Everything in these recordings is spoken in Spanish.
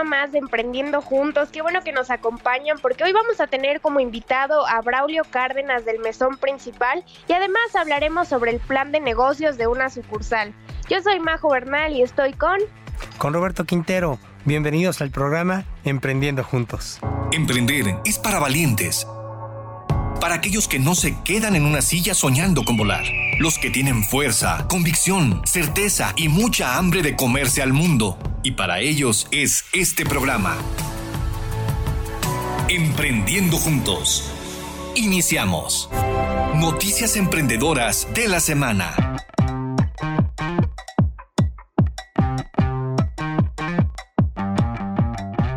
programa más de Emprendiendo Juntos. Qué bueno que nos acompañan porque hoy vamos a tener como invitado a Braulio Cárdenas del Mesón Principal y además hablaremos sobre el plan de negocios de una sucursal. Yo soy Majo Bernal y estoy con... Con Roberto Quintero. Bienvenidos al programa Emprendiendo Juntos. Emprender es para valientes para aquellos que no se quedan en una silla soñando con volar, los que tienen fuerza, convicción, certeza y mucha hambre de comerse al mundo. Y para ellos es este programa. Emprendiendo juntos. Iniciamos. Noticias emprendedoras de la semana.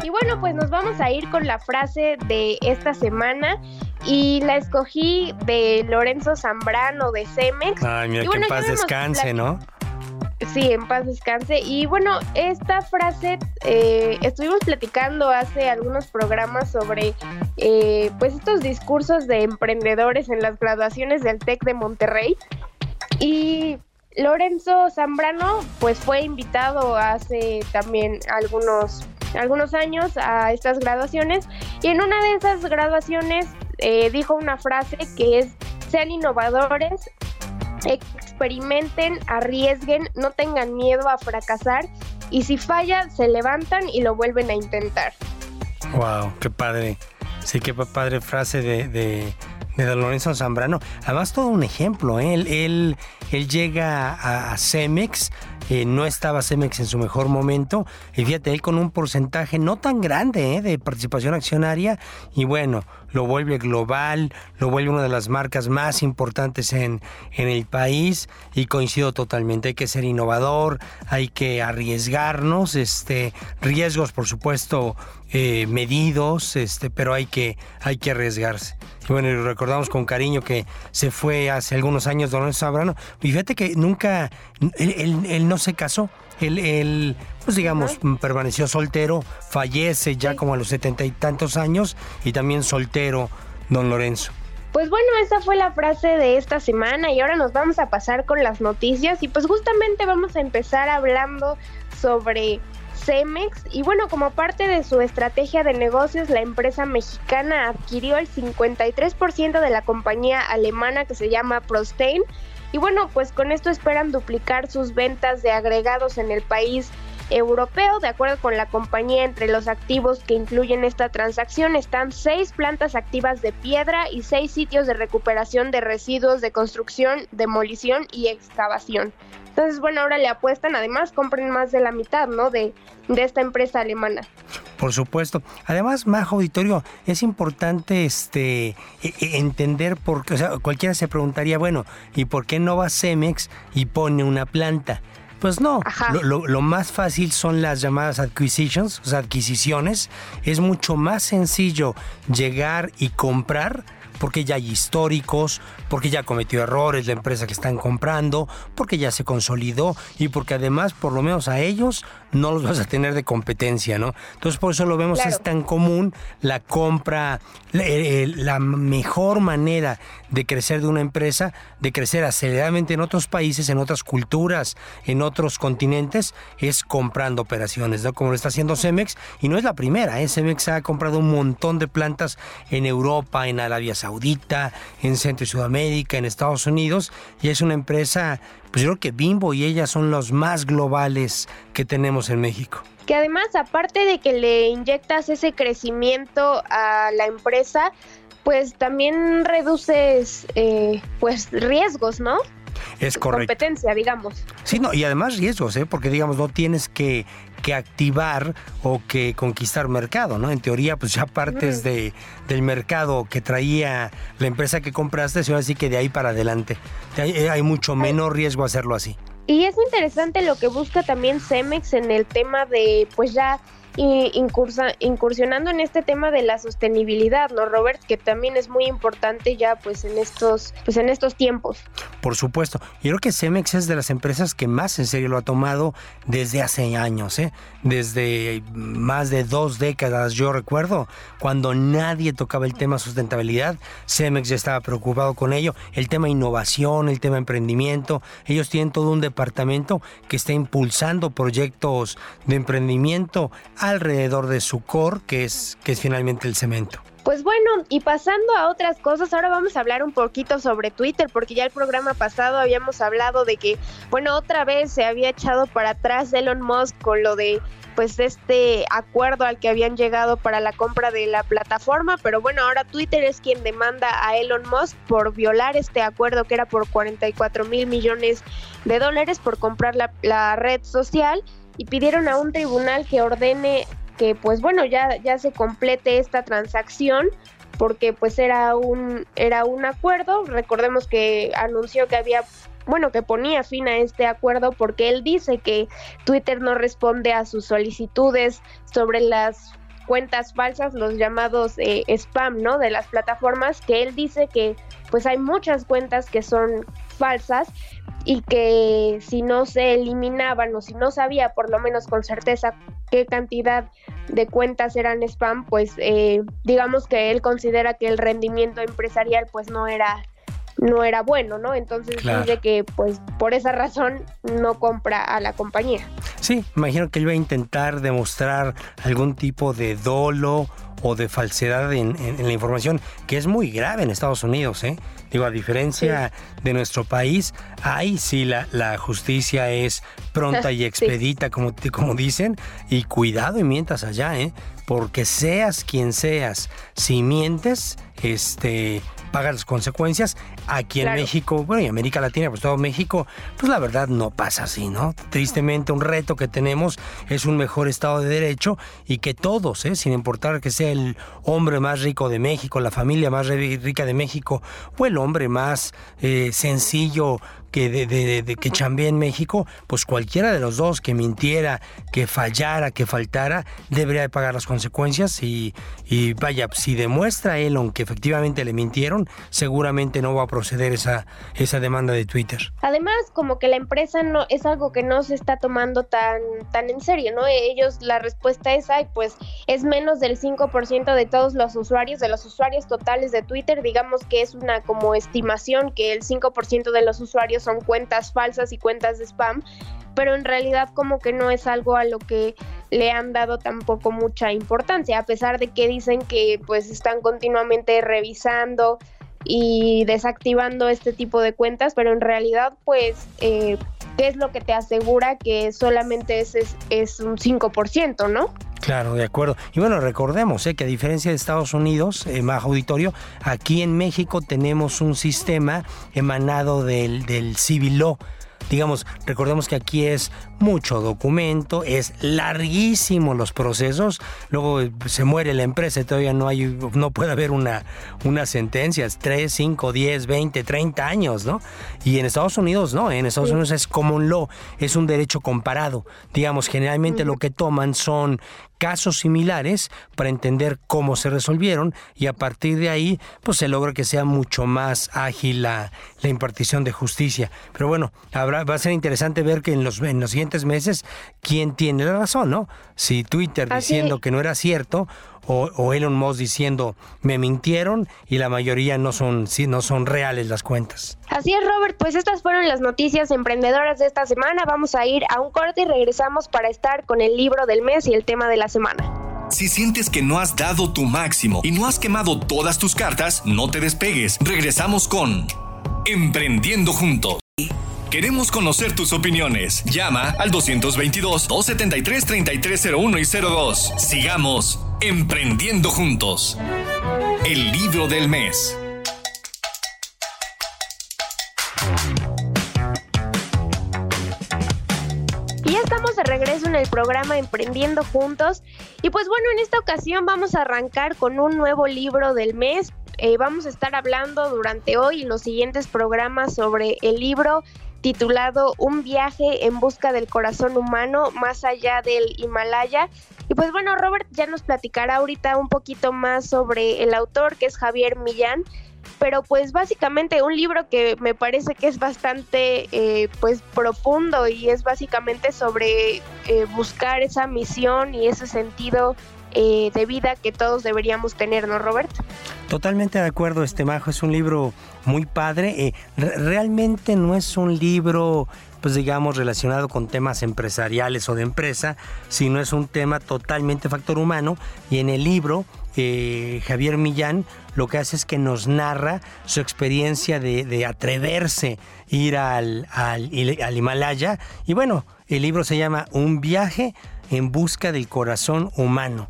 Y bueno, pues nos vamos a ir con la frase de esta semana y la escogí de Lorenzo Zambrano de Cemex. Ay, mira, que en paz descanse, ¿no? Sí, en paz descanse. Y bueno, esta frase eh, estuvimos platicando hace algunos programas sobre eh, pues estos discursos de emprendedores en las graduaciones del TEC de Monterrey. Y Lorenzo Zambrano pues fue invitado hace también algunos algunos años a estas graduaciones y en una de esas graduaciones eh, dijo una frase que es, sean innovadores, experimenten, arriesguen, no tengan miedo a fracasar y si falla, se levantan y lo vuelven a intentar. Wow, qué padre. Sí, qué padre frase de, de, de Lorenzo Zambrano. Además, todo un ejemplo. ¿eh? Él, él, él llega a, a Cemex eh, no estaba Cemex en su mejor momento. Y fíjate, él con un porcentaje no tan grande eh, de participación accionaria. Y bueno, lo vuelve global, lo vuelve una de las marcas más importantes en, en el país. Y coincido totalmente, hay que ser innovador, hay que arriesgarnos, este, riesgos por supuesto eh, medidos, este, pero hay que, hay que arriesgarse. Y bueno, recordamos con cariño que se fue hace algunos años Don Lorenzo Zambrano. Y fíjate que nunca, él, no se casó. Él, pues digamos, permaneció soltero, fallece ya como a los setenta y tantos años y también soltero don Lorenzo. Pues bueno, esa fue la frase de esta semana y ahora nos vamos a pasar con las noticias y pues justamente vamos a empezar hablando sobre Cemex y bueno, como parte de su estrategia de negocios, la empresa mexicana adquirió el 53% de la compañía alemana que se llama Prostein y bueno, pues con esto esperan duplicar sus ventas de agregados en el país europeo. De acuerdo con la compañía, entre los activos que incluyen esta transacción están seis plantas activas de piedra y seis sitios de recuperación de residuos de construcción, demolición y excavación. Entonces, bueno, ahora le apuestan, además compren más de la mitad, ¿no? De, de esta empresa alemana. Por supuesto. Además, Majo Auditorio, es importante este e, e, entender por qué, o sea, cualquiera se preguntaría, bueno, ¿y por qué no va Cemex y pone una planta? Pues no, lo, lo, más fácil son las llamadas acquisitions, o sea, adquisiciones. Es mucho más sencillo llegar y comprar porque ya hay históricos, porque ya cometió errores la empresa que están comprando, porque ya se consolidó y porque además por lo menos a ellos no los vas a tener de competencia, ¿no? Entonces por eso lo vemos es tan común la compra, eh, eh, la, mejor manera de crecer de una empresa, de crecer aceleradamente en otros países, en otras culturas, en otros continentes, es comprando operaciones, ¿no? Como lo está haciendo Cemex y no es la primera, ¿eh? Cemex ha comprado un montón de plantas en Europa, en Arabia Saudita, en Centro y Sudamérica, en Estados Unidos y es una empresa pues yo creo que Bimbo y ella son los más globales que tenemos en México. Que además, aparte de que le inyectas ese crecimiento a la empresa, pues también reduces eh, pues riesgos, ¿no? Es correcto. Competencia, digamos. Sí, no, y además riesgos, ¿eh? porque digamos, no tienes que, que activar o que conquistar mercado, ¿no? En teoría, pues ya partes de, del mercado que traía la empresa que compraste, sino así que de ahí para adelante. Hay, hay mucho menos riesgo hacerlo así. Y es interesante lo que busca también Cemex en el tema de, pues ya y incursionando en este tema de la sostenibilidad, ¿no, Robert? Que también es muy importante ya pues en estos, pues en estos tiempos. Por supuesto. Yo creo que Cemex es de las empresas que más en serio lo ha tomado desde hace años, ¿eh? Desde más de dos décadas, yo recuerdo, cuando nadie tocaba el tema sustentabilidad, Cemex ya estaba preocupado con ello. El tema innovación, el tema emprendimiento. Ellos tienen todo un departamento que está impulsando proyectos de emprendimiento alrededor de su core, que es, que es finalmente el cemento. Pues bueno, y pasando a otras cosas, ahora vamos a hablar un poquito sobre Twitter, porque ya el programa pasado habíamos hablado de que, bueno, otra vez se había echado para atrás Elon Musk con lo de pues este acuerdo al que habían llegado para la compra de la plataforma, pero bueno, ahora Twitter es quien demanda a Elon Musk por violar este acuerdo que era por 44 mil millones de dólares por comprar la, la red social y pidieron a un tribunal que ordene que pues bueno ya ya se complete esta transacción porque pues era un era un acuerdo. Recordemos que anunció que había bueno que ponía fin a este acuerdo porque él dice que Twitter no responde a sus solicitudes sobre las cuentas falsas los llamados eh, spam no de las plataformas que él dice que pues hay muchas cuentas que son falsas y que si no se eliminaban o si no sabía por lo menos con certeza qué cantidad de cuentas eran spam, pues eh, digamos que él considera que el rendimiento empresarial pues no era no era bueno, ¿no? Entonces dice que pues por esa razón no compra a la compañía. Sí, imagino que él va a intentar demostrar algún tipo de dolo o de falsedad en, la información, que es muy grave en Estados Unidos, ¿eh? Digo, a diferencia de nuestro país, ahí sí la, la justicia es pronta y expedita, como, como dicen, y cuidado y mientas allá, ¿eh? Porque seas quien seas, si mientes, este, paga las consecuencias. Aquí en México, bueno, y América Latina, pues todo México, pues la verdad no pasa así, ¿no? Tristemente un reto que tenemos es un mejor Estado de Derecho y que todos, ¿eh? sin importar que sea el hombre más rico de México, la familia más rica de México o el hombre más eh, sencillo que, de, de, que chambee en México, pues cualquiera de los dos que mintiera, que fallara, que faltara, debería de pagar las consecuencias y, y vaya, si demuestra Elon que efectivamente le mintieron, seguramente no va a proceder esa, esa demanda de Twitter. Además, como que la empresa no es algo que no se está tomando tan, tan en serio, ¿no? Ellos, la respuesta es, ay, pues es menos del 5% de todos los usuarios, de los usuarios totales de Twitter, digamos que es una como estimación que el 5% de los usuarios son cuentas falsas y cuentas de spam, pero en realidad como que no es algo a lo que le han dado tampoco mucha importancia, a pesar de que dicen que pues están continuamente revisando y desactivando este tipo de cuentas, pero en realidad pues eh, ¿qué es lo que te asegura que solamente es, es, un 5%, ¿no? Claro, de acuerdo. Y bueno, recordemos eh, que a diferencia de Estados Unidos, eh, más auditorio, aquí en México tenemos un sistema emanado del, del civil law digamos, recordemos que aquí es mucho documento, es larguísimo los procesos, luego se muere la empresa y todavía no hay, no puede haber una, una sentencia, 3, 5, 10, 20, 30 años, ¿no? Y en Estados Unidos no, en Estados Unidos es common law, es un derecho comparado. Digamos, generalmente lo que toman son casos similares para entender cómo se resolvieron y a partir de ahí pues se logra que sea mucho más ágil la, impartición de justicia. Pero bueno, habrá, va a ser interesante ver que en los, en los siguientes meses quién tiene la razón, ¿no? Si Twitter diciendo que no era cierto o, Elon Musk diciendo me mintieron y la mayoría no son, sí, no son reales las cuentas. Así es, Robert, pues estas fueron las noticias emprendedoras de esta semana. Vamos a ir a un corte y regresamos para estar con el libro del mes y el tema de la semana. Si sientes que no has dado tu máximo y no has quemado todas tus cartas, no te despegues. Regresamos con Emprendiendo Juntos. Queremos conocer tus opiniones. Llama al 222-273-3301 y 02. Sigamos Emprendiendo Juntos. El libro del mes. Ya estamos de regreso en el programa Emprendiendo Juntos. Y pues bueno, en esta ocasión vamos a arrancar con un nuevo libro del mes. Eh, vamos a estar hablando durante hoy y los siguientes programas sobre el libro titulado Un viaje en busca del corazón humano más allá del Himalaya. Y pues bueno, Robert ya nos platicará ahorita un poquito más sobre el autor, que es Javier Millán. Pero pues básicamente un libro que me parece que es bastante eh, pues profundo y es básicamente sobre eh, buscar esa misión y ese sentido eh, de vida que todos deberíamos tener, ¿no, Roberto? Totalmente de acuerdo, este Majo, es un libro muy padre. Eh, realmente no es un libro pues digamos, relacionado con temas empresariales o de empresa, sino es un tema totalmente factor humano. Y en el libro, eh, Javier Millán lo que hace es que nos narra su experiencia de, atreverse ir al, al, al Himalaya. Y bueno, el libro se llama Un viaje en busca del corazón humano.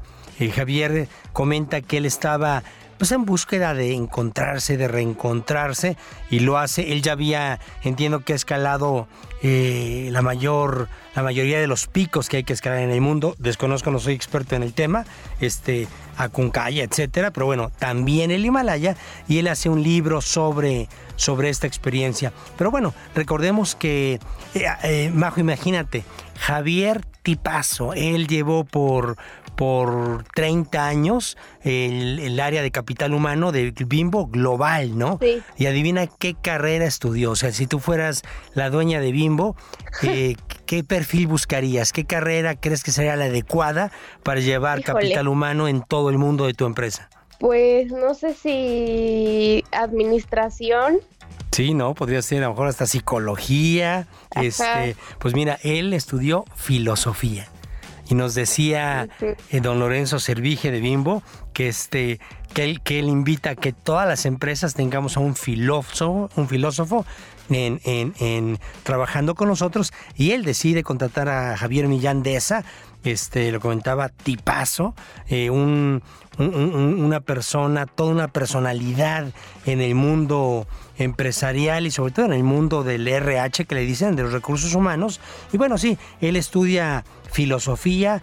Javier comenta que él estaba pues en búsqueda de encontrarse, de reencontrarse y lo hace. Él ya había, entiendo que ha escalado eh, la mayor, la mayoría de los picos que hay que escalar en el mundo. Desconozco, no soy experto en el tema, este, Akunkaya, etcétera, pero bueno, también el Himalaya y él hace un libro sobre, sobre esta experiencia. Pero bueno, recordemos que, eh, eh, Majo, imagínate, Javier Tipazo, él llevó por por 30 años el, área de capital humano de Bimbo global, ¿no? Sí. Y adivina qué carrera estudió. O sea, si tú fueras la dueña de Bimbo, eh, ¿qué perfil buscarías? ¿Qué carrera crees que sería la adecuada para llevar capital humano en todo el mundo de tu empresa? Pues no sé si administración. Sí, no, podría ser a lo mejor hasta psicología. Este, pues mira, él estudió filosofía y nos decía eh, don Lorenzo Servige de Bimbo que este que él, que él invita a que todas las empresas tengamos a un filósofo, un filósofo en, en, trabajando con nosotros y él decide contratar a Javier Millán de esa, este, lo comentaba, tipazo, eh, un, una persona, toda una personalidad en el mundo empresarial y sobre todo en el mundo del RH que le dicen de los recursos humanos. Y bueno, sí, él estudia filosofía,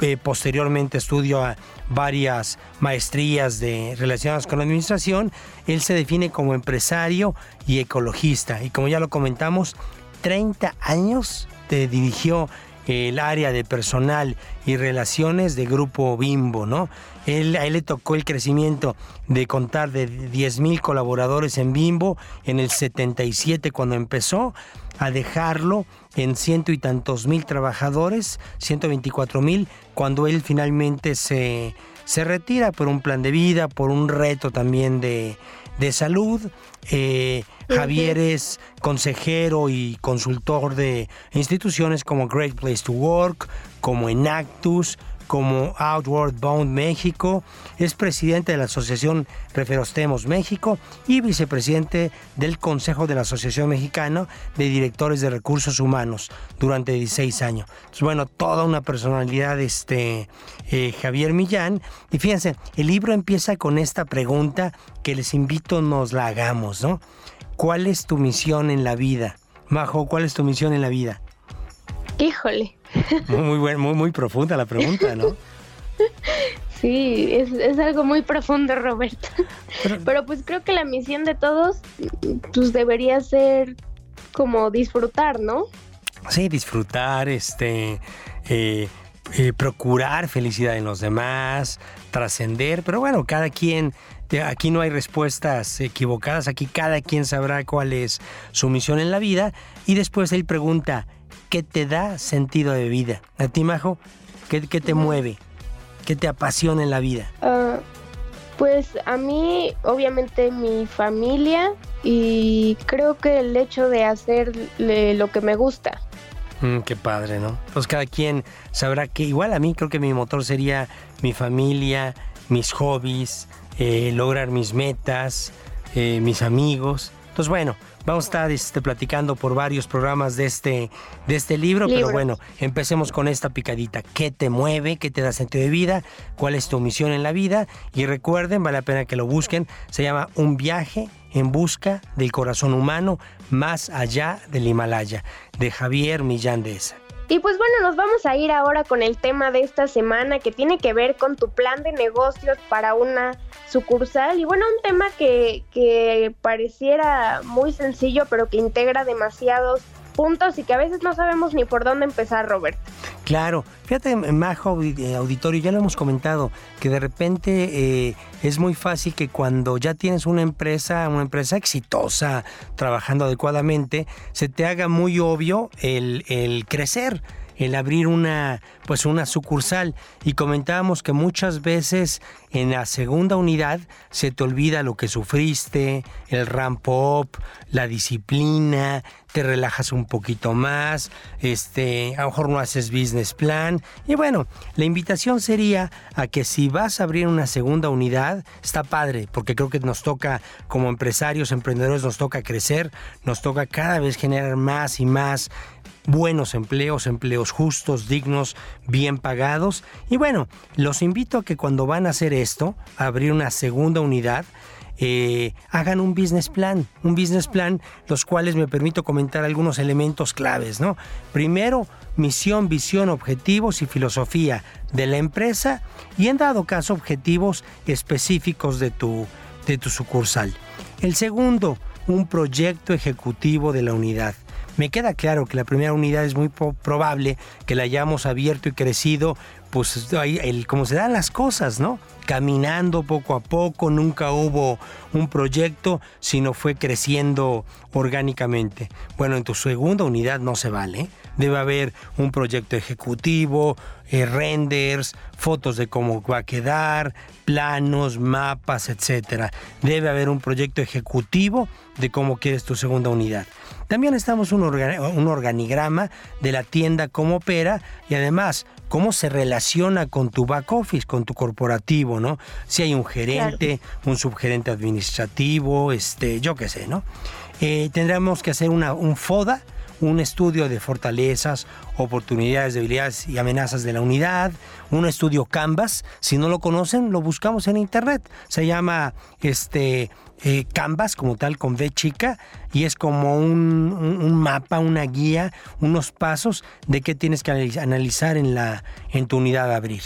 eh, posteriormente estudia varias maestrías de, relacionadas con la administración. Él se define como empresario y ecologista. Y como ya lo comentamos, 30 años te dirigió el área de personal y relaciones de Grupo Bimbo, ¿no? Él, a él le tocó el crecimiento de contar de 10 mil colaboradores en Bimbo en el 77 cuando empezó, a dejarlo en ciento y tantos mil trabajadores, 124 mil, cuando él finalmente se, se retira por un plan de vida, por un reto también de, de salud. Eh, Javier es consejero y consultor de instituciones como Great Place to Work, como Enactus, como Outward Bound México, es presidente de la Asociación Referostemos México y vicepresidente del Consejo de la Asociación Mexicana de Directores de Recursos Humanos durante 16 años. bueno, toda una personalidad, este eh, Javier Millán. Y fíjense, el libro empieza con esta pregunta que les invito nos la hagamos, ¿no? ¿Cuál es tu misión en la vida? Majo, ¿cuál es tu misión en la vida? Híjole. Muy, muy, muy, muy profunda la pregunta, ¿no? Sí, es, algo muy profundo, Roberto. Pero, pues creo que la misión de todos pues debería ser como disfrutar, ¿no? Sí, disfrutar, este, eh, eh, procurar felicidad en los demás, trascender, pero bueno, cada quien, aquí no hay respuestas equivocadas, aquí cada quien sabrá cuál es su misión en la vida y después él pregunta, ¿qué te da sentido de vida? A ti, Majo, ¿qué, te mueve? ¿Qué te apasiona en la vida? Ah, pues a mí, obviamente, mi familia y creo que el hecho de hacer lo que me gusta. Mm, qué padre, ¿no? Pues cada quien sabrá que igual a mí creo que mi motor sería mi familia, mis hobbies, eh, lograr mis metas, eh, mis amigos. Entonces, bueno, Vamos a estar este, platicando por varios programas de este, de este libro, pero bueno, empecemos con esta picadita. ¿Qué te mueve? ¿Qué te da sentido de vida? ¿Cuál es tu misión en la vida? Y recuerden, vale la pena que lo busquen, se llama Un viaje en busca del corazón humano más allá del Himalaya, de Javier Millán de esa. Y pues bueno, nos vamos a ir ahora con el tema de esta semana que tiene que ver con tu plan de negocios para una sucursal. Y bueno, un tema que, que pareciera muy sencillo, pero que integra demasiados puntos y que a veces no sabemos ni por dónde empezar, Robert. Claro, fíjate, Majo, eh, auditorio, ya lo hemos comentado, que de repente eh, es muy fácil que cuando ya tienes una empresa, una empresa exitosa, trabajando adecuadamente, se te haga muy obvio el, el crecer el abrir una pues una sucursal. Y comentábamos que muchas veces en la segunda unidad se te olvida lo que sufriste, el ramp up, la disciplina, te relajas un poquito más, este, a lo mejor no haces business plan. Y bueno, la invitación sería a que si vas a abrir una segunda unidad, está padre, porque creo que nos toca como empresarios, emprendedores nos toca crecer, nos toca cada vez generar más y más buenos empleos, empleos justos, dignos, bien pagados. Y bueno, los invito a que cuando van a hacer esto, a abrir una segunda unidad, eh, hagan un business plan, un business plan, los cuales me permito comentar algunos elementos claves, ¿no? Primero, misión, visión, objetivos y filosofía de la empresa y en dado caso objetivos específicos de tu, de tu sucursal. El segundo, un proyecto ejecutivo de la unidad. Me queda claro que la primera unidad es muy probable que la hayamos abierto y crecido, pues el, como se dan las cosas, ¿no? Caminando poco a poco, nunca hubo un proyecto, sino fue creciendo orgánicamente. Bueno, en tu segunda unidad no se vale. Debe haber un proyecto ejecutivo, eh, renders, fotos de cómo va a quedar, planos, mapas, etc. Debe haber un proyecto ejecutivo de cómo quieres tu segunda unidad. También estamos un, un organigrama de la tienda, cómo opera y además cómo se relaciona con tu back office, con tu corporativo, ¿no? Si hay un gerente, un subgerente administrativo, este, yo qué sé, ¿no? Eh, tendremos que hacer una, un FODA, un estudio de fortalezas, oportunidades, debilidades y amenazas de la unidad, un estudio Canvas. Si no lo conocen, lo buscamos en internet. Se llama este eh, Canvas como tal con V chica y es como un, mapa, una guía, unos pasos de qué tienes que analizar en, la, en tu unidad a abrir.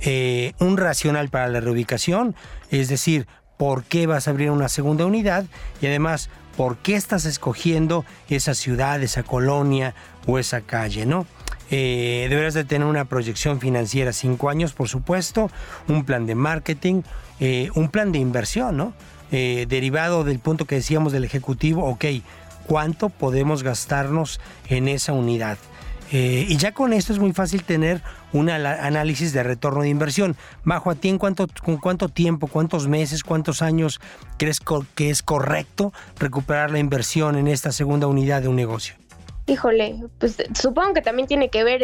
Eh, un racional para la reubicación, es decir, por qué vas a abrir una segunda unidad y además por qué estás escogiendo esa ciudad, esa colonia o esa calle, ¿no? Eh, deberás de tener una proyección financiera cinco años, por supuesto, un plan de marketing, eh, un plan de inversión, ¿no? Eh, derivado del punto que decíamos del ejecutivo, ok, ¿cuánto podemos gastarnos en esa unidad? y ya con esto es muy fácil tener un análisis de retorno de inversión. Bajo a ti en cuánto, con cuánto tiempo, cuántos meses, cuántos años crees que es correcto recuperar la inversión en esta segunda unidad de un negocio. Híjole, pues supongo que también tiene que ver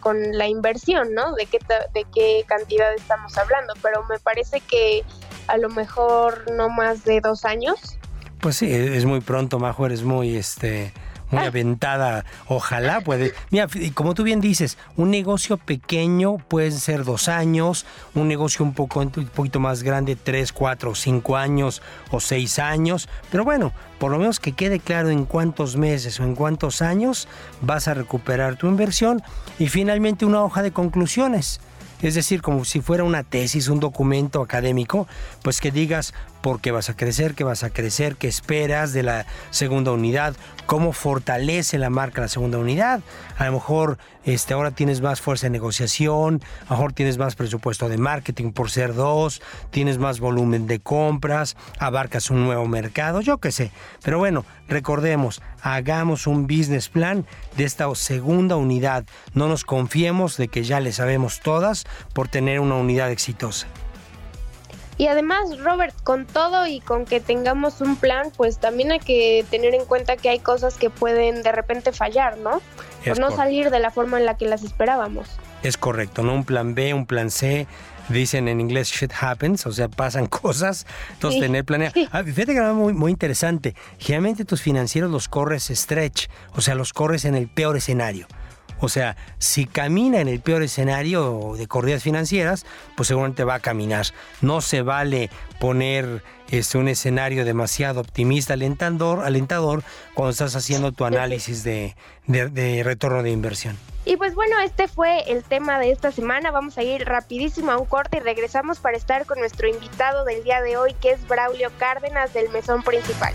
con la inversión, ¿no? De qué, de qué cantidad estamos hablando, pero me parece que a lo mejor no más de dos años. Pues sí, es muy pronto, Majo, eres muy, este, muy aventada. Ojalá puede. Mira, como tú bien dices, un negocio pequeño puede ser dos años, un negocio un, poco, un poquito más grande, tres, cuatro, cinco años o seis años. Pero bueno, por lo menos que quede claro en cuántos meses o en cuántos años vas a recuperar tu inversión. Y finalmente una hoja de conclusiones. Es decir, como si fuera una tesis, un documento académico, pues que digas por qué vas a crecer, qué vas a crecer, qué esperas de la segunda unidad, cómo fortalece la marca la segunda unidad. A lo mejor este, ahora tienes más fuerza de negociación, a lo mejor tienes más presupuesto de marketing por ser dos, tienes más volumen de compras, abarcas un nuevo mercado, yo qué sé. Pero bueno, recordemos, hagamos un business plan de esta segunda unidad. No nos confiemos de que ya le sabemos todas por tener una unidad exitosa. Y además, Robert, con todo y con que tengamos un plan, pues también hay que tener en cuenta que hay cosas que pueden de repente fallar, ¿no? Por no salir de la forma en la que las esperábamos. Es correcto, ¿no? Un plan B, un plan C. Dicen en inglés shit happens, o sea, pasan cosas. Entonces, tener planeado. Ah, fíjate que era muy, muy interesante. Generalmente tus financieros los corres stretch, o sea, los corres en el peor escenario. O sea, si camina en el peor escenario de corridas financieras, pues seguramente va a caminar. No se vale poner este, un escenario demasiado optimista, alentador, alentador cuando estás haciendo tu análisis de, de retorno de inversión. Y pues bueno, este fue el tema de esta semana. Vamos a ir rapidísimo a un corte y regresamos para estar con nuestro invitado del día de hoy, que es Braulio Cárdenas del Mesón Principal.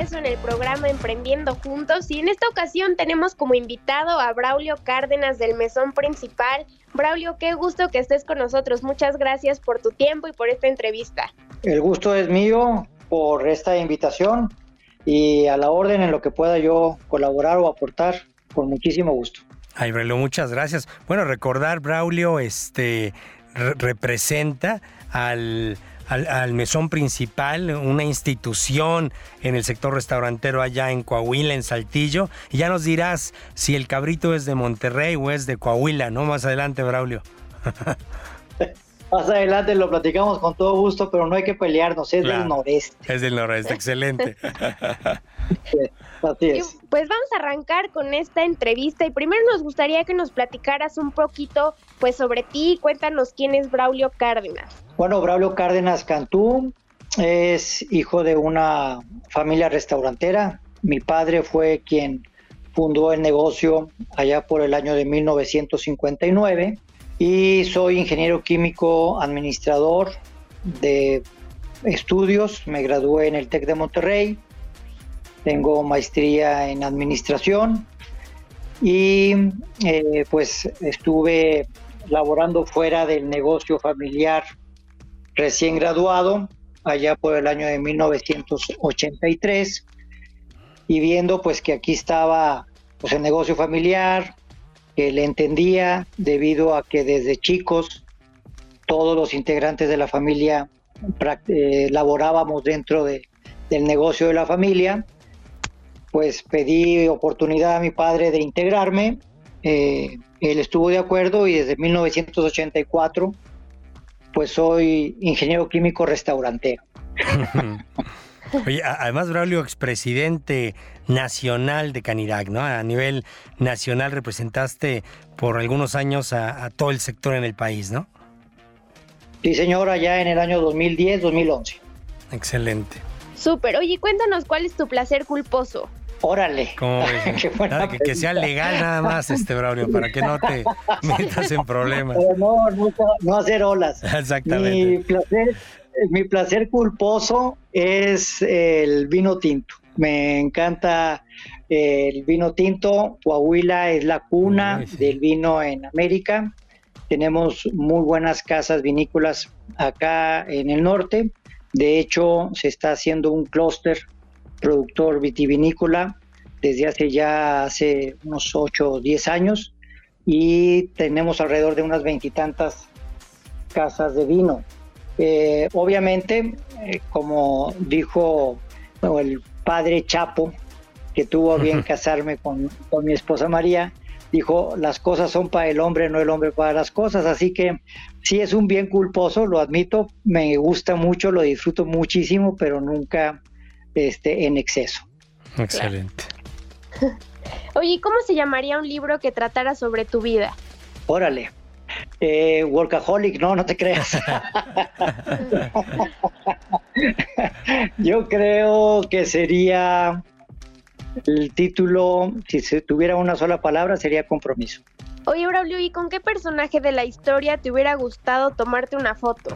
en el programa Emprendiendo Juntos y en esta ocasión tenemos como invitado a Braulio Cárdenas del Mesón Principal. Braulio, qué gusto que estés con nosotros. Muchas gracias por tu tiempo y por esta entrevista. El gusto es mío por esta invitación y a la orden en lo que pueda yo colaborar o aportar, con muchísimo gusto. Ay, Braulio, muchas gracias. Bueno, recordar, Braulio, este representa al, al, mesón principal, una institución en el sector restaurantero allá en Coahuila, en Saltillo. Y ya nos dirás si el cabrito es de Monterrey o es de Coahuila, ¿no? Más adelante, Braulio. Más adelante lo platicamos con todo gusto, pero no hay que pelearnos, es del noreste. Es del noreste, excelente. Así es. Pues vamos a arrancar con esta entrevista y primero nos gustaría que nos platicaras un poquito pues sobre ti, cuéntanos quién es Braulio Cárdenas. Bueno, Braulio Cárdenas Cantú es hijo de una familia restaurantera. Mi padre fue quien fundó el negocio allá por el año de 1959 y soy ingeniero químico administrador de estudios. Me gradué en el TEC de Monterrey, tengo maestría en administración y eh, pues estuve laborando fuera del negocio familiar recién graduado allá por el año de 1983 y viendo pues que aquí estaba pues el negocio familiar, que le entendía debido a que desde chicos todos los integrantes de la familia eh, laborábamos dentro de, del negocio de la familia, pues pedí oportunidad a mi padre de integrarme, eh, él estuvo de acuerdo y desde 1984 pues soy ingeniero químico restaurantero. Oye, además, Braulio, expresidente nacional de Canirac, ¿no? A nivel nacional representaste por algunos años a, todo el sector en el país, ¿no? Sí, señora, ya en el año 2010-2011. Excelente. Súper. Oye, cuéntanos cuál es tu placer culposo. Órale. que, sea legal nada más, este Braulio, para que no te metas en problemas. No, no, no hacer olas. Exactamente. Mi placer mi placer culposo es el vino tinto. Me encanta el vino tinto. Coahuila es la cuna del vino en América. Tenemos muy buenas casas vinícolas acá en el norte. De hecho, se está haciendo un clúster productor vitivinícola desde hace ya hace unos 8 o 10 años y tenemos alrededor de unas veintitantas casas de vino. Eh, obviamente, eh, como dijo el padre Chapo, que tuvo bien casarme con, mi esposa María, dijo, las cosas son para el hombre, no el hombre para las cosas. Así que sí es un bien culposo, lo admito, me gusta mucho, lo disfruto muchísimo, pero nunca este, en exceso. Excelente. Oye, ¿cómo se llamaría un libro que tratara sobre tu vida? Órale, eh, workaholic, no, no te creas. Yo creo que sería el título, si se tuviera una sola palabra, sería compromiso. Oye, Braulio, ¿y con qué personaje de la historia te hubiera gustado tomarte una foto?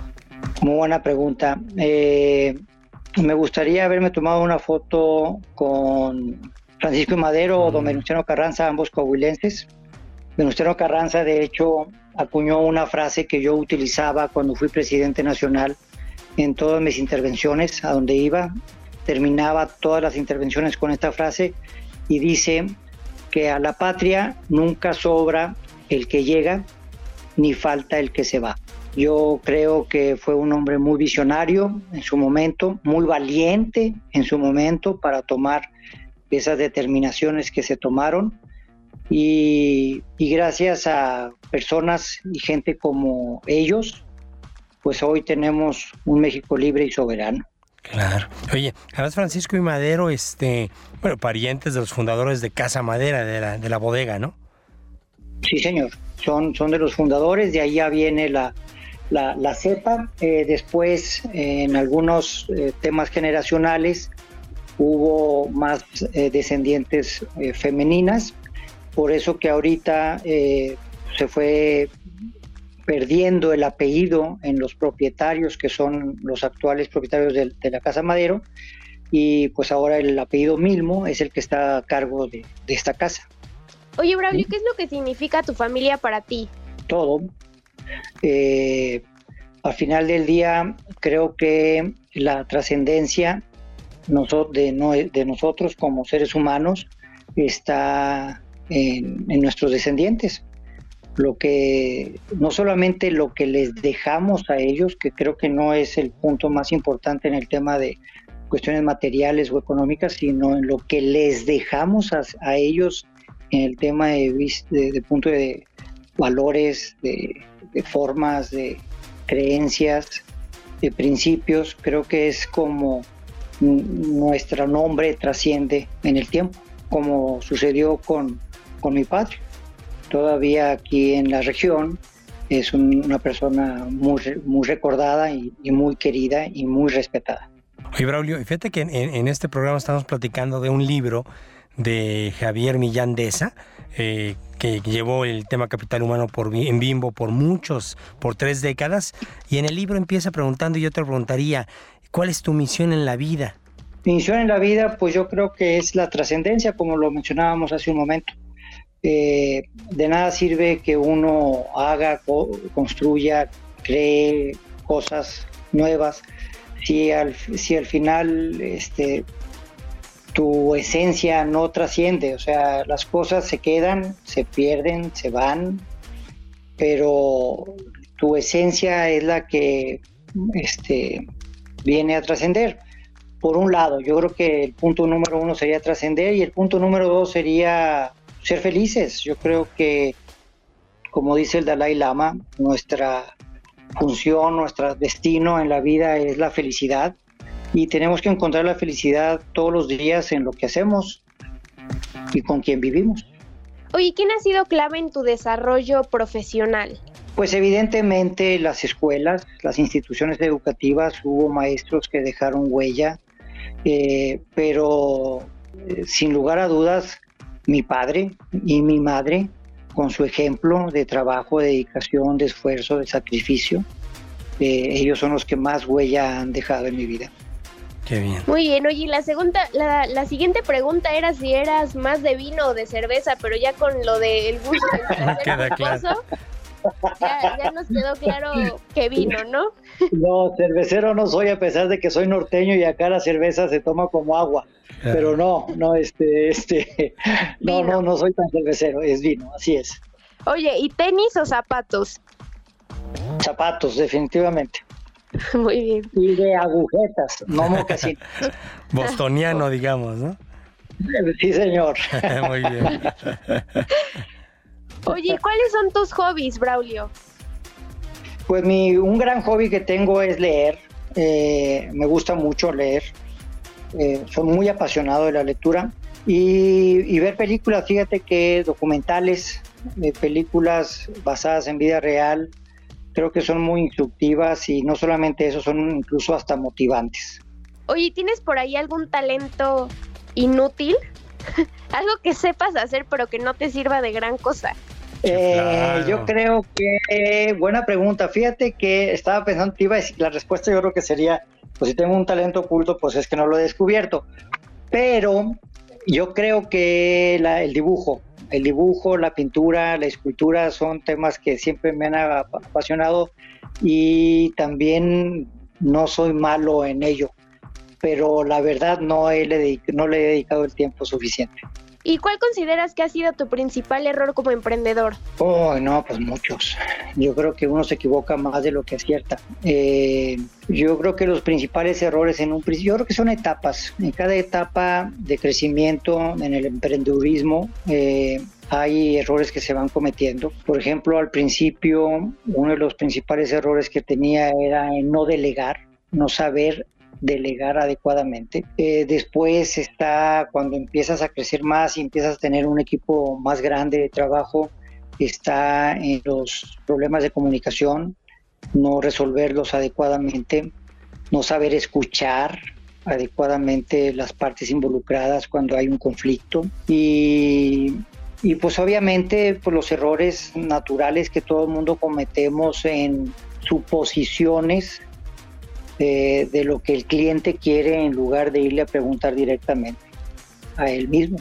Muy buena pregunta. Eh, me gustaría haberme tomado una foto con Francisco Madero o don mm. Venustiano Carranza, ambos coahuilenses. Venustiano Carranza, de hecho, acuñó una frase que yo utilizaba cuando fui presidente nacional en todas mis intervenciones, a donde iba, terminaba todas las intervenciones con esta frase y dice que a la patria nunca sobra el que llega ni falta el que se va. Yo creo que fue un hombre muy visionario en su momento, muy valiente en su momento para tomar esas determinaciones que se tomaron y, gracias a personas y gente como ellos, pues hoy tenemos un México libre y soberano. Claro. Oye, además Francisco y Madero, este, bueno, parientes de los fundadores de Casa Madera, de la, de la bodega, ¿no? Sí, señor. Son, son de los fundadores, de ahí ya viene la, la, cepa. Eh, después, en algunos eh, temas generacionales, hubo más eh, descendientes femeninas por eso que ahorita se fue perdiendo el apellido en los propietarios que son los actuales propietarios de, la Casa Madero y pues ahora el apellido Milmo es el que está a cargo de, esta casa. Oye, Braulio, ¿qué es lo que significa tu familia para ti? Todo. Eh, al final del día, creo que la trascendencia de, de nosotros como seres humanos está en, nuestros descendientes. Lo que, no solamente lo que les dejamos a ellos, que creo que no es el punto más importante en el tema de cuestiones materiales o económicas, sino en lo que les dejamos a, ellos en el tema de, de, punto de valores, de, formas, de creencias, de principios, creo que es como nuestro nombre trasciende en el tiempo, como sucedió con, con mi padre. Todavía aquí en la región es una persona muy, muy recordada y, muy querida y muy respetada. Oye, Braulio, fíjate que en, este programa estamos platicando de un libro de Javier Millán Deza, eh, que llevó el tema capital humano por, en Bimbo por muchos, por tres décadas, y en el libro empieza preguntando, y yo te preguntaría, ¿cuál es tu misión en la vida? Mi misión en la vida, pues yo creo que es la trascendencia, como lo mencionábamos hace un momento. Eh, de nada sirve que uno haga, construya, cree cosas nuevas, si al, si al final este, tu esencia no trasciende, o sea, las cosas se quedan, se pierden, se van, pero tu esencia es la que este, viene a trascender. Por un lado, yo creo que el punto número uno sería trascender y el punto número dos sería ser felices. Yo creo que, como dice el Dalai Lama, nuestra función, nuestro destino en la vida es la felicidad y tenemos que encontrar la felicidad todos los días en lo que hacemos y con quien vivimos. Oye, ¿quién ha sido clave en tu desarrollo profesional? Pues evidentemente las escuelas, las instituciones educativas, hubo maestros que dejaron huella, eh, pero eh, sin lugar a dudas, mi padre y mi madre, con su ejemplo de trabajo, de dedicación, de esfuerzo, de sacrificio, eh, ellos son los que más huella han dejado en mi vida. Qué bien. Muy bien, oye, la segunda, la, la, siguiente pregunta era si eras más de vino o de cerveza, pero ya con lo del gusto del Queda claro. ya, ya, nos quedó claro que vino, ¿no? No, cervecero no soy, a pesar de que soy norteño y acá la cerveza se toma como agua. Pero no, no, este, este, no, no, no soy tan cervecero, es vino, así es. Oye, ¿y tenis o zapatos? Zapatos, definitivamente. Muy bien. Y de agujetas, no mocasinos. Bostoniano, digamos, ¿no? Sí, señor. Muy bien. Oye, ¿cuáles son tus hobbies, Braulio? Pues mi, un gran hobby que tengo es leer. Eh, me gusta mucho leer. Eh, soy muy apasionado de la lectura. Y, ver películas, fíjate que documentales, eh, películas basadas en vida real, creo que son muy instructivas y no solamente eso, son incluso hasta motivantes. Oye, ¿tienes por ahí algún talento inútil? Algo que sepas hacer pero que no te sirva de gran cosa. Eh, yo creo que, buena pregunta, fíjate que estaba pensando, te iba a decir, la respuesta yo creo que sería, pues si tengo un talento oculto, pues es que no lo he descubierto. Pero yo creo que el dibujo, el dibujo, la pintura, la escultura son temas que siempre me han apasionado y también no soy malo en ello, pero la verdad no, no le he dedicado el tiempo suficiente. ¿Y cuál consideras que ha sido tu principal error como emprendedor? Oh, no, pues muchos. Yo creo que uno se equivoca más de lo que acierta. Eh, yo creo que los principales errores en un principio, yo creo que son etapas. En cada etapa de crecimiento en el emprendedurismo eh, hay errores que se van cometiendo. Por ejemplo, al principio uno de los principales errores que tenía era en no delegar, no saber delegar adecuadamente. Eh, después está cuando empiezas a crecer más y empiezas a tener un equipo más grande de trabajo, está en los problemas de comunicación, no resolverlos adecuadamente, no saber escuchar adecuadamente las partes involucradas cuando hay un conflicto y y pues obviamente pues, los errores naturales que todo el mundo cometemos en suposiciones de, de lo que el cliente quiere en lugar de irle a preguntar directamente a él mismo.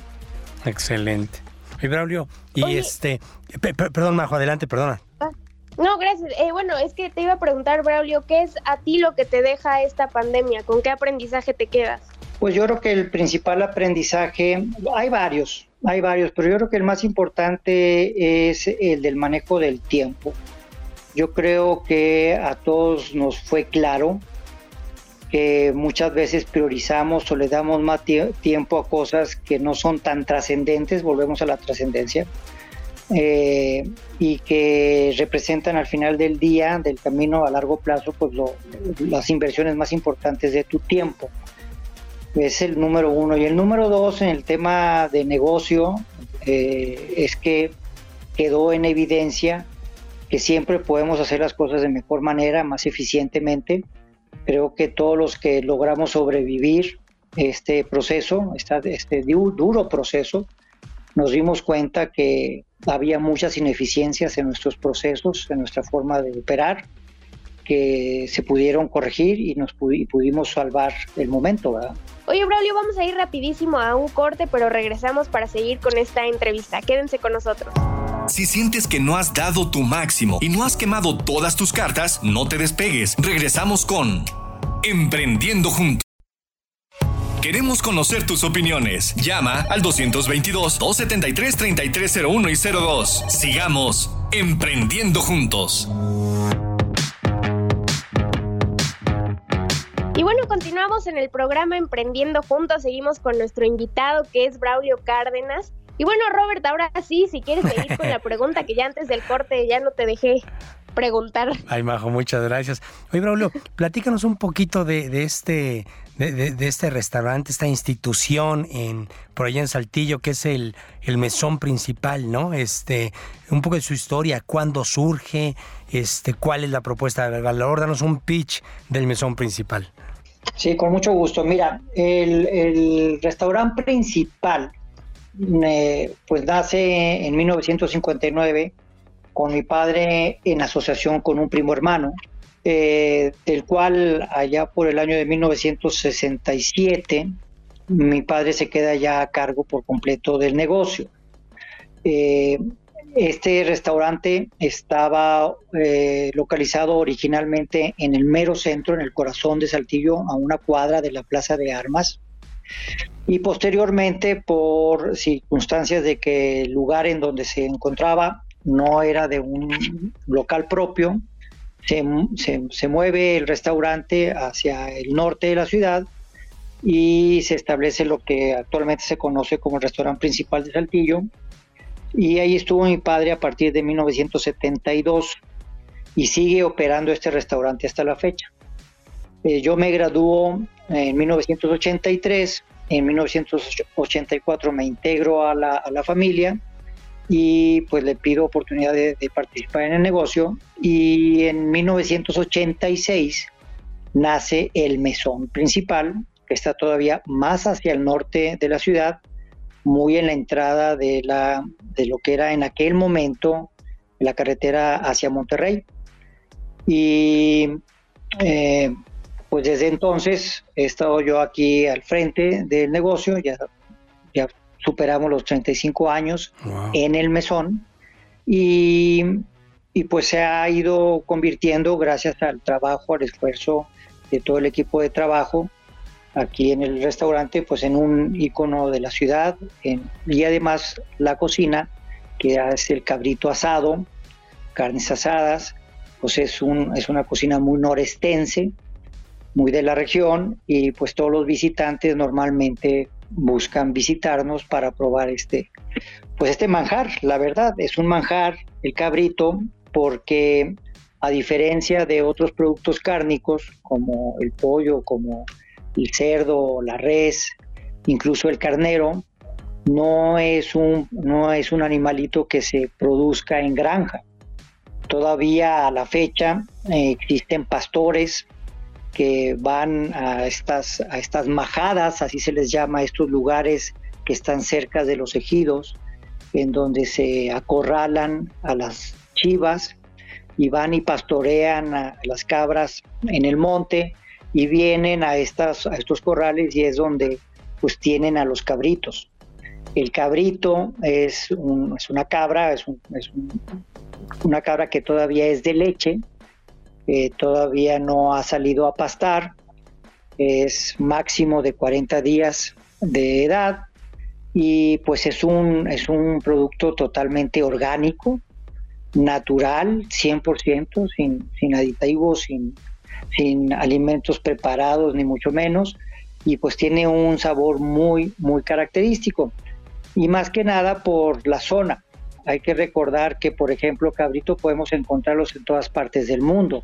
Excelente. Y Braulio, y este, perdón, Majo, adelante, perdona. Ah, no, gracias. Eh, bueno, es que te iba a preguntar, Braulio, ¿qué es a ti lo que te deja esta pandemia? ¿Con qué aprendizaje te quedas? Pues yo creo que el principal aprendizaje, hay varios, hay varios, pero yo creo que el más importante es el del manejo del tiempo. Yo creo que a todos nos fue claro que muchas veces priorizamos o le damos más tiempo a cosas que no son tan trascendentes, volvemos a la trascendencia, eh, y que representan al final del día, del camino a largo plazo, pues las inversiones más importantes de tu tiempo. Es el número uno. Y el número dos en el tema de negocio eh, es que quedó en evidencia que siempre podemos hacer las cosas de mejor manera, más eficientemente, Creo que todos los que logramos sobrevivir este proceso, este duro proceso, nos dimos cuenta que había muchas ineficiencias en nuestros procesos, en nuestra forma de operar, que se pudieron corregir y nos pudimos salvar el momento, ¿verdad? Oye, Braulio, vamos a ir rapidísimo a un corte, pero regresamos para seguir con esta entrevista. Quédense con nosotros. Si sientes que no has dado tu máximo y no has quemado todas tus cartas, no te despegues. Regresamos con Emprendiendo Juntos. Queremos conocer tus opiniones. Llama al 222-273-3301 y 02. Sigamos emprendiendo juntos. Bueno, continuamos en el programa Emprendiendo Juntos. Seguimos con nuestro invitado que es Braulio Cárdenas. Y bueno, Robert, ahora sí, si quieres seguir con la pregunta que ya antes del corte ya no te dejé preguntar. Ay, Majo, muchas gracias. Oye, Braulio, platícanos un poquito de, este de, este restaurante, esta institución en por allá en Saltillo, que es el, el mesón principal, ¿no? Este, un poco de su historia, cuándo surge, este, cuál es la propuesta de valor, danos un pitch del mesón principal. Sí, con mucho gusto. Mira, el, restaurante principal pues nace en 1959 con mi padre en asociación con un primo hermano, eh, del cual allá por el año de 1967 mi padre se queda ya a cargo por completo del negocio. Eh, este restaurante estaba eh, localizado originalmente en el mero centro, en el corazón de Saltillo, a una cuadra de la Plaza de Armas y posteriormente por circunstancias de que el lugar en donde se encontraba no era de un local propio, se, mueve el restaurante hacia el norte de la ciudad y se establece lo que actualmente se conoce como el restaurante principal de Saltillo. Y ahí estuvo mi padre a partir de 1972 y sigue operando este restaurante hasta la fecha. Eh, yo me graduó en 1983, en 1984 me integro a la, a la familia y pues le pido oportunidad de, participar en el negocio y en 1986 nace el mesón principal que está todavía más hacia el norte de la ciudad muy en la entrada de la de lo que era en aquel momento la carretera hacia Monterrey. Y eh, pues desde entonces he estado yo aquí al frente del negocio, ya, ya superamos los 35 años en el mesón. Y, pues se ha ido convirtiendo gracias al trabajo, al esfuerzo de todo el equipo de trabajo aquí en el restaurante, pues en un icono de la ciudad y además la cocina, que es el cabrito asado, carnes asadas, pues es, un, es una cocina muy norestense, muy de la región y pues todos los visitantes normalmente buscan visitarnos para probar este pues este manjar, la verdad, es un manjar el cabrito porque a diferencia de otros productos cárnicos como el pollo, como el cerdo, la res, incluso el carnero, no es un no es un animalito que se produzca en granja. Todavía a la fecha eh, existen pastores que van a estas, a estas majadas, así se les llama a estos lugares que están cerca de los ejidos, en donde se acorralan a las chivas y van y pastorean a las cabras en el monte y vienen a, estas, a estos corrales y es donde pues tienen a los cabritos. El cabrito es, es una cabra, es, una cabra que todavía es de leche, todavía no ha salido a pastar, es máximo de 40 días de edad y pues es un, es un producto totalmente orgánico, natural, 100%, sin, sin aditivos, sin, sin alimentos preparados, ni mucho menos, y pues tiene un sabor muy, muy característico. Y más que nada por la zona. Hay que recordar que, por ejemplo, cabrito podemos encontrarlos en todas partes del mundo,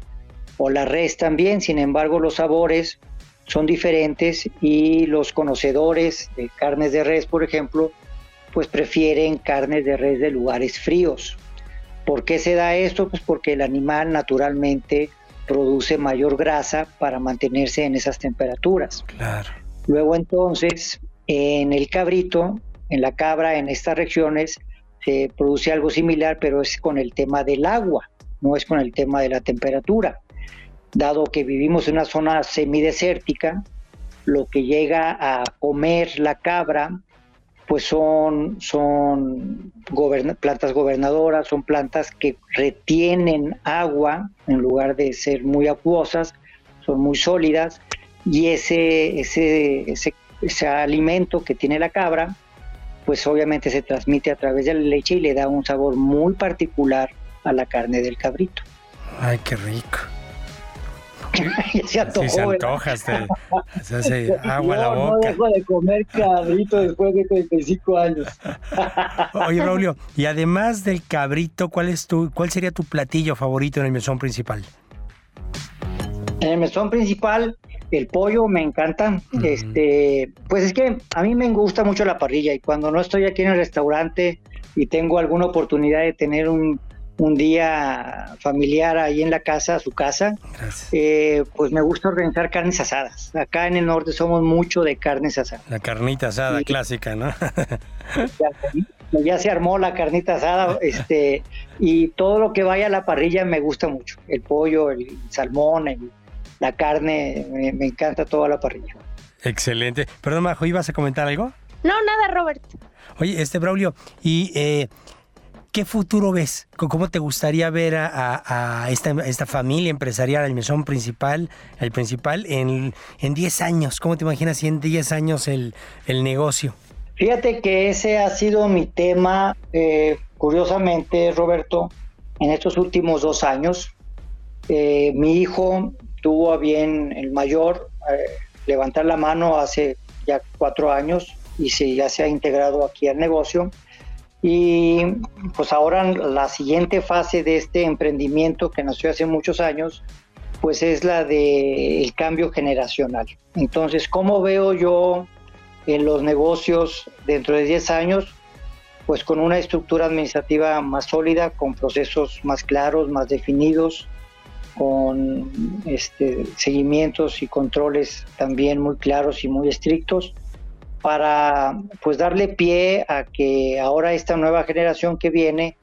o la res también, sin embargo, los sabores son diferentes y los conocedores de carnes de res, por ejemplo, pues prefieren carnes de res de lugares fríos. ¿Por qué se da esto? Pues porque el animal naturalmente produce mayor grasa para mantenerse en esas temperaturas. Claro. Luego entonces, en el cabrito, en la cabra, en estas regiones, se produce algo similar, pero es con el tema del agua, no es con el tema de la temperatura dado que vivimos en una zona semidesértica, lo que llega a comer la cabra, pues son, son plantas gobernadoras, son plantas que retienen agua en lugar de ser muy acuosas, son muy sólidas, y ese, ese, ese, ese alimento que tiene la cabra, pues obviamente se transmite a través de la leche y le da un sabor muy particular a la carne del cabrito. Ay, qué rico. se antojó, se antoja, se, hace agua a la boca. No dejo de comer cabrito después de 35 años. Oye, Raulio, y además del cabrito, ¿cuál, es tu, ¿cuál sería tu platillo favorito en el mesón principal? En el mesón principal, el pollo me encanta. Este, pues es que a mí me gusta mucho la parrilla y cuando no estoy aquí en el restaurante y tengo alguna oportunidad de tener un un día familiar ahí en la casa, su casa, eh, pues me gusta organizar carnes asadas. Acá en el norte somos mucho de carnes asadas. La carnita asada clásica, ¿no? ya, se armó la carnita asada, este, y todo lo que vaya a la parrilla me gusta mucho. El pollo, el salmón, la carne, me, encanta toda la parrilla. Excelente. Perdón, Majo, ¿ibas a comentar algo? No, nada, Robert. Oye, este Braulio, y eh, ¿Qué futuro ves? ¿Cómo te gustaría ver a, esta, familia empresarial, el mesón principal, el principal, en, en 10 años? ¿Cómo te imaginas en 10 años el, negocio? Fíjate que ese ha sido mi tema, eh, curiosamente, Roberto, en estos últimos dos años. Eh, mi hijo tuvo a bien, el mayor, eh, levantar la mano hace ya cuatro años y se, ya se ha integrado aquí al negocio. Y pues ahora la siguiente fase de este emprendimiento que nació hace muchos años, pues es la del el cambio generacional. Entonces, ¿cómo veo yo en los negocios dentro de 10 años? Pues con una estructura administrativa más sólida, con procesos más claros, más definidos, con este, seguimientos y controles también muy claros y muy estrictos para pues darle pie a que ahora esta nueva generación que viene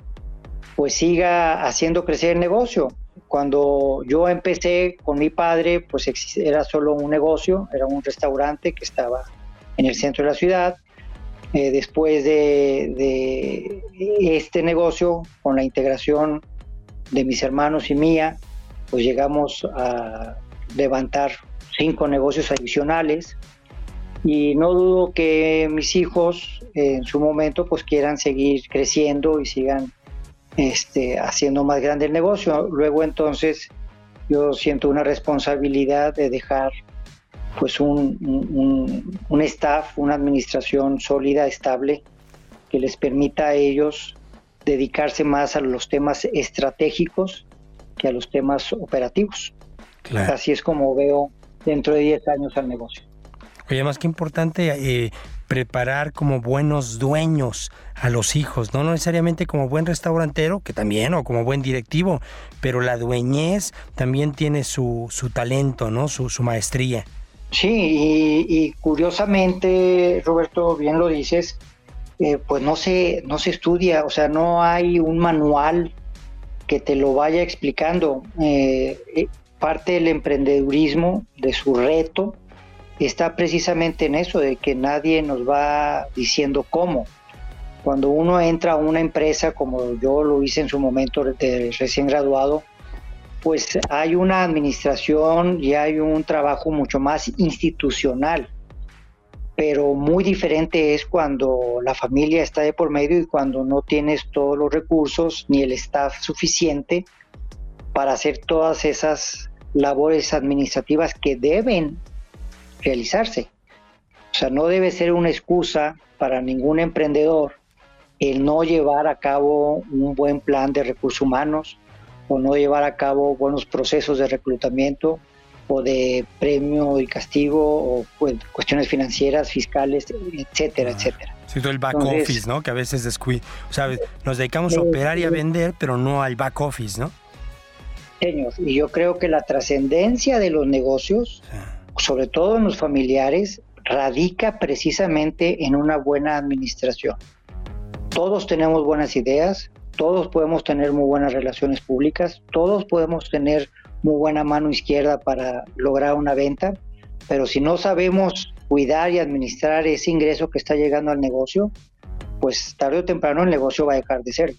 pues siga haciendo crecer el negocio. Cuando yo empecé con mi padre, pues era solo un negocio, era un restaurante que estaba en el centro de la ciudad. Eh, después de, de, este negocio, con la integración de mis hermanos y mía, pues llegamos a levantar cinco negocios adicionales y no dudo que mis hijos en su momento pues quieran seguir creciendo y sigan este, haciendo más grande el negocio. Luego entonces yo siento una responsabilidad de dejar pues un, un, un, staff, una administración sólida, estable, que les permita a ellos dedicarse más a los temas estratégicos que a los temas operativos. Así es como veo dentro de 10 años al negocio. Oye, más que importante eh, preparar como buenos dueños a los hijos, no necesariamente como buen restaurantero, que también, o como buen directivo, pero la dueñez también tiene su, su talento, ¿no? Su, maestría. Sí, y, curiosamente, Roberto, bien lo dices, eh, pues no se, no se estudia, o sea, no hay un manual que te lo vaya explicando. Eh, parte del emprendedurismo, de su reto, está precisamente en eso, de que nadie nos va diciendo cómo. Cuando uno entra a una empresa, como yo lo hice en su momento de recién graduado, pues hay una administración y hay un trabajo mucho más institucional pero muy diferente es cuando la familia está de por medio y cuando no tienes todos los recursos ni el staff suficiente para hacer todas esas labores administrativas que deben realizarse. O sea, no debe ser una excusa para ningún emprendedor el no llevar a cabo un buen plan de recursos humanos o no llevar a cabo buenos procesos de reclutamiento o de premio y castigo o pues, cuestiones financieras, fiscales, etcétera, etcétera. Sí, todo el back office, ¿no? Que a veces descuida. O sea, nos dedicamos a operar y a vender, pero no al back office, ¿no? Señor, y yo creo que la trascendencia de los negocios, sobre todo en los familiares, radica precisamente en una buena administración. Todos tenemos buenas ideas, todos podemos tener muy buenas relaciones públicas, todos podemos tener muy buena mano izquierda para lograr una venta, pero si no sabemos cuidar y administrar ese ingreso que está llegando al negocio, pues tarde o temprano el negocio va a dejar de ser.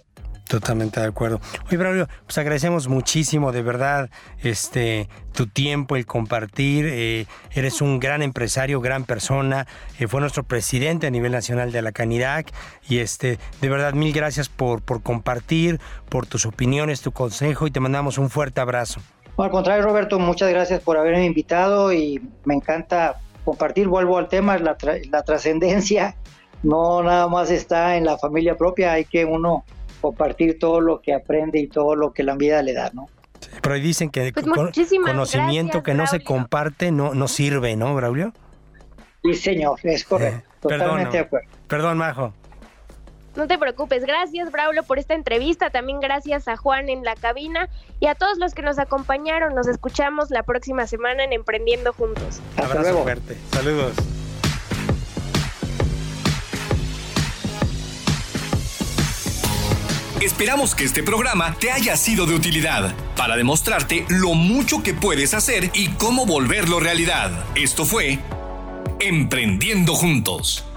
Totalmente de acuerdo. Oye, Braulio, pues agradecemos muchísimo, de verdad, este, tu tiempo, el compartir. Eh, eres un gran empresario, gran persona. Eh, fue nuestro presidente a nivel nacional de la Canirac. Y este, de verdad, mil gracias por, por compartir, por tus opiniones, tu consejo y te mandamos un fuerte abrazo al contrario, Roberto, muchas gracias por haberme invitado y me encanta compartir. Vuelvo al tema, la, la trascendencia no nada más está en la familia propia, hay que uno compartir todo lo que aprende y todo lo que la vida le da, ¿no? pero ahí dicen que pues conocimiento que no se comparte no, no sirve, ¿no, Braulio? Sí, señor, es correcto. Eh, totalmente de acuerdo. Perdón, Majo. No te preocupes, gracias Braulio por esta entrevista, también gracias a Juan en la cabina y a todos los que nos acompañaron. Nos escuchamos la próxima semana en Emprendiendo Juntos. Abrazo fuerte, saludos. Esperamos que este programa te haya sido de utilidad para demostrarte lo mucho que puedes hacer y cómo volverlo realidad. Esto fue Emprendiendo Juntos.